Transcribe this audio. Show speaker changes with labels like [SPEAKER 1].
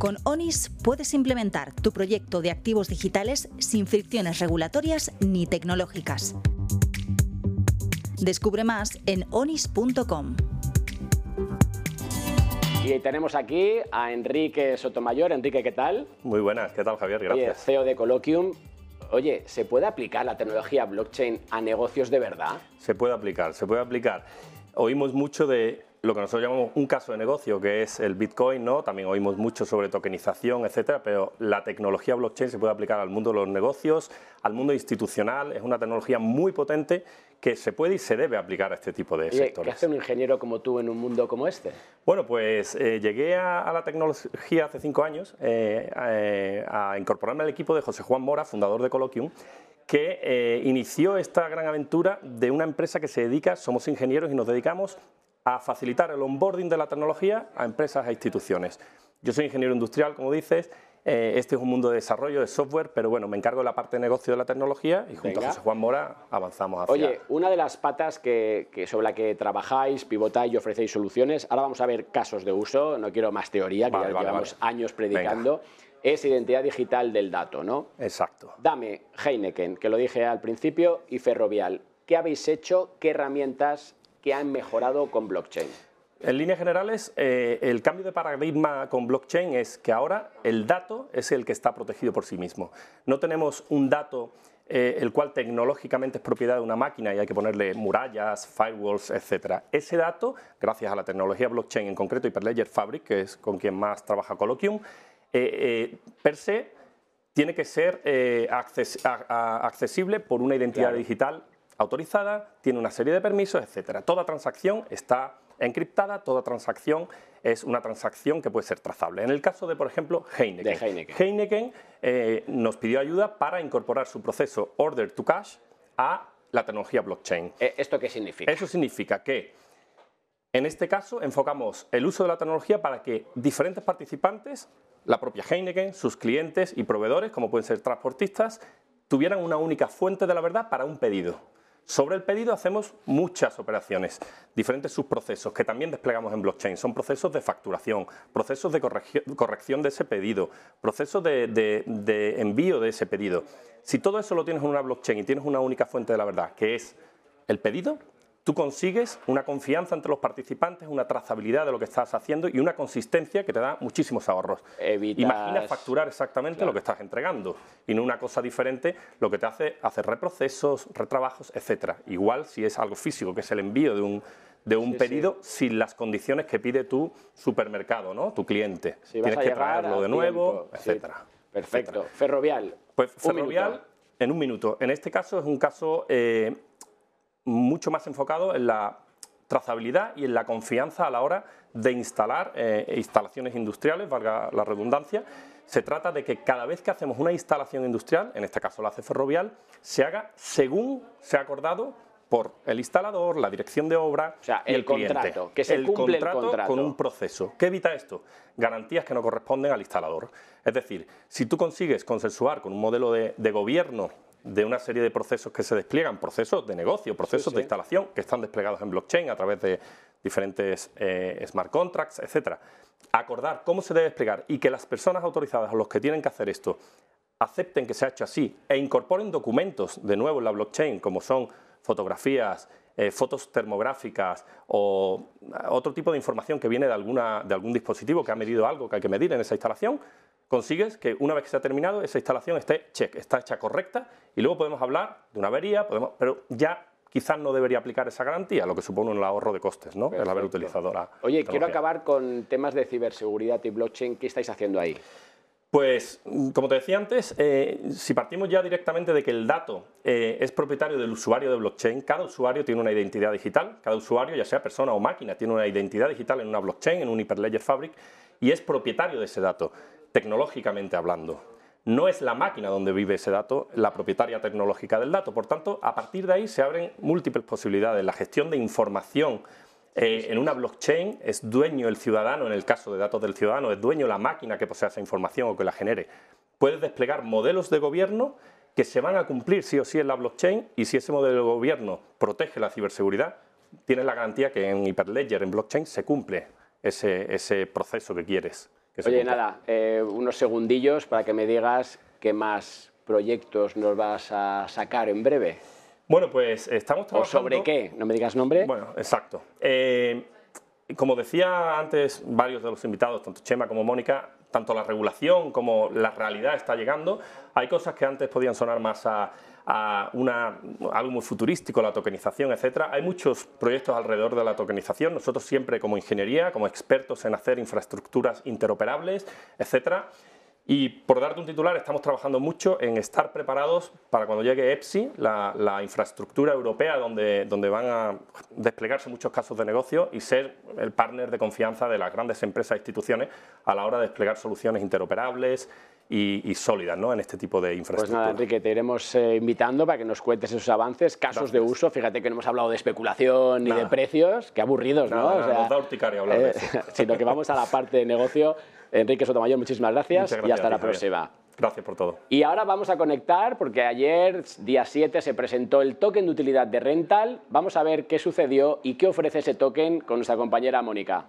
[SPEAKER 1] Con ONIS puedes implementar tu proyecto de activos digitales sin fricciones regulatorias ni tecnológicas. Descubre más en onis.com.
[SPEAKER 2] Y tenemos aquí a Enrique Sotomayor. Enrique, ¿qué tal?
[SPEAKER 3] Muy buenas, ¿qué tal Javier? Gracias.
[SPEAKER 2] Oye, CEO de Colloquium. Oye, ¿se puede aplicar la tecnología blockchain a negocios de verdad?
[SPEAKER 3] Se puede aplicar, se puede aplicar. Oímos mucho de lo que nosotros llamamos un caso de negocio, que es el Bitcoin, ¿no? También oímos mucho sobre tokenización, etcétera, pero la tecnología blockchain se puede aplicar al mundo de los negocios, al mundo institucional, es una tecnología muy potente que se puede y se debe aplicar a este tipo de sectores.
[SPEAKER 2] ¿Qué hace un ingeniero como tú en un mundo como este?
[SPEAKER 3] Bueno, pues eh, llegué a, la tecnología hace cinco años eh, eh, a incorporarme al equipo de José Juan Mora, fundador de Colloquium, que inició esta gran aventura de una empresa que se dedica, somos ingenieros y nos dedicamos a facilitar el onboarding de la tecnología a empresas e instituciones. Yo soy ingeniero industrial, como dices, eh, este es un mundo de desarrollo de software, pero bueno, me encargo de la parte de negocio de la tecnología y junto a José Juan Mora avanzamos hacia...
[SPEAKER 2] Oye, una de las patas que, sobre la que trabajáis, pivotáis y ofrecéis soluciones, ahora vamos a ver casos de uso, no quiero más teoría, que ya llevamos años predicando, es identidad digital del dato, ¿no?
[SPEAKER 3] Exacto.
[SPEAKER 2] Dame Heineken, que lo dije al principio, y Ferrovial. ¿Qué habéis hecho? ¿Qué herramientas que han mejorado con blockchain?
[SPEAKER 3] En líneas generales, eh, el cambio de paradigma con blockchain es que ahora el dato es el que está protegido por sí mismo. No tenemos un dato eh, el cual tecnológicamente es propiedad de una máquina y hay que ponerle murallas, firewalls, etc. Ese dato, gracias a la tecnología blockchain, en concreto Hyperledger Fabric, que es con quien más trabaja Colloquium, eh, per se tiene que ser accesible por una identidad digital autorizada, tiene una serie de permisos, etcétera. Toda transacción está encriptada, toda transacción es una transacción que puede ser trazable. En el caso de, por ejemplo, Heineken. Heineken, eh, nos pidió ayuda para incorporar su proceso Order to Cash a la tecnología blockchain.
[SPEAKER 2] Eh, ¿Esto qué significa?
[SPEAKER 3] Eso significa que, en este caso, enfocamos el uso de la tecnología para que diferentes participantes, la propia Heineken, sus clientes y proveedores, como pueden ser transportistas, tuvieran una única fuente de la verdad para un pedido. Sobre el pedido hacemos muchas operaciones, diferentes subprocesos que también desplegamos en blockchain. Son procesos de facturación, procesos de corrección de ese pedido, procesos de, envío de ese pedido. Si todo eso lo tienes en una blockchain y tienes una única fuente de la verdad, que es el pedido, tú consigues una confianza entre los participantes, una trazabilidad de lo que estás haciendo y una consistencia que te da muchísimos ahorros. Imagina facturar exactamente lo que estás entregando y no una cosa diferente, lo que te hace hacer reprocesos, retrabajos, etcétera. Igual si es algo físico, que es el envío de un, de un pedido sin las condiciones que pide tu supermercado, ¿no? tu cliente. Tienes que traerlo de nuevo, etcétera.
[SPEAKER 2] Perfecto. Ferrovial.
[SPEAKER 3] Pues Ferrovial, en un minuto. En este caso es un caso eh, mucho más enfocado en la trazabilidad y en la confianza a la hora de instalar eh, instalaciones industriales, valga la redundancia. Se trata de que cada vez que hacemos una instalación industrial, en este caso la hace ferrovial, se haga según se ha acordado por el instalador, la dirección de obra
[SPEAKER 2] o sea,
[SPEAKER 3] y
[SPEAKER 2] el, contrato, que se
[SPEAKER 3] el
[SPEAKER 2] cumple
[SPEAKER 3] contrato
[SPEAKER 2] el contrato
[SPEAKER 3] con un proceso. ¿Qué evita esto? Garantías que no corresponden al instalador. Es decir, si tú consigues consensuar con un modelo de, de gobierno de una serie de procesos que se despliegan, procesos de negocio, procesos de instalación que están desplegados en blockchain a través de diferentes eh, smart contracts, etcétera. Acordar cómo se debe desplegar y que las personas autorizadas o los que tienen que hacer esto acepten que se ha hecho así e incorporen documentos de nuevo en la blockchain, como son fotografías, eh, fotos termográficas o otro tipo de información que viene de, alguna, de algún dispositivo que ha medido algo que hay que medir en esa instalación, consigues que una vez que se ha terminado esa instalación esté check, está hecha correcta y luego podemos hablar de una avería, podemos, pero ya quizás no debería aplicar esa garantía, lo que supone un ahorro de costes, ¿no? El haber utilizado la
[SPEAKER 2] Oye, quiero acabar con temas de ciberseguridad y blockchain. ¿Qué estáis haciendo ahí?
[SPEAKER 3] Pues, como te decía antes, eh, si partimos ya directamente de que el dato eh, es propietario del usuario de blockchain, cada usuario tiene una identidad digital, cada usuario, ya sea persona o máquina, tiene una identidad digital en una blockchain, en un Hyperledger Fabric, y es propietario de ese dato tecnológicamente hablando. No es la máquina donde vive ese dato la propietaria tecnológica del dato. Por tanto, a partir de ahí se abren múltiples posibilidades. La gestión de información eh, en una blockchain es dueño el ciudadano, en el caso de datos del ciudadano, es dueño la máquina que posea esa información o que la genere. Puedes desplegar modelos de gobierno que se van a cumplir sí o sí en la blockchain y si ese modelo de gobierno protege la ciberseguridad, tienes la garantía que en Hyperledger, en blockchain, se cumple ese, ese proceso que quieres.
[SPEAKER 2] Oye, nada, eh, unos segundillos para que me digas qué más proyectos nos vas a sacar en breve.
[SPEAKER 3] Bueno, pues estamos trabajando...
[SPEAKER 2] ¿O sobre qué? No me digas nombre.
[SPEAKER 3] Bueno, exacto. Eh, como decía antes varios de los invitados, tanto Chema como Mónica, tanto la regulación como la realidad está llegando. Hay cosas que antes podían sonar más a, una, algo muy futurístico, la tokenización, etc. Hay muchos proyectos alrededor de la tokenización. Nosotros siempre como ingeniería, como expertos en hacer infraestructuras interoperables, etcétera, y por darte un titular, estamos trabajando mucho en estar preparados para cuando llegue EPSI, la, infraestructura europea donde, donde van a desplegarse muchos casos de negocio y ser el partner de confianza de las grandes empresas e instituciones a la hora de desplegar soluciones interoperables y, sólidas ¿no? en este tipo de infraestructura.
[SPEAKER 2] Pues nada, Enrique, te iremos eh, invitando para que nos cuentes esos avances, casos de uso. Fíjate que no hemos hablado de especulación ni de precios, qué aburridos, ¿no?
[SPEAKER 3] o sea, nos da urticaria hablar de
[SPEAKER 2] eh, eso. sino que vamos a la parte de negocio Enrique Sotomayor, muchísimas gracias, y hasta la próxima.
[SPEAKER 3] Gracias por todo.
[SPEAKER 2] Y ahora vamos a conectar, porque ayer, día 7, se presentó el token de utilidad de Rental. Vamos a ver qué sucedió y qué ofrece ese token con nuestra compañera Mónica.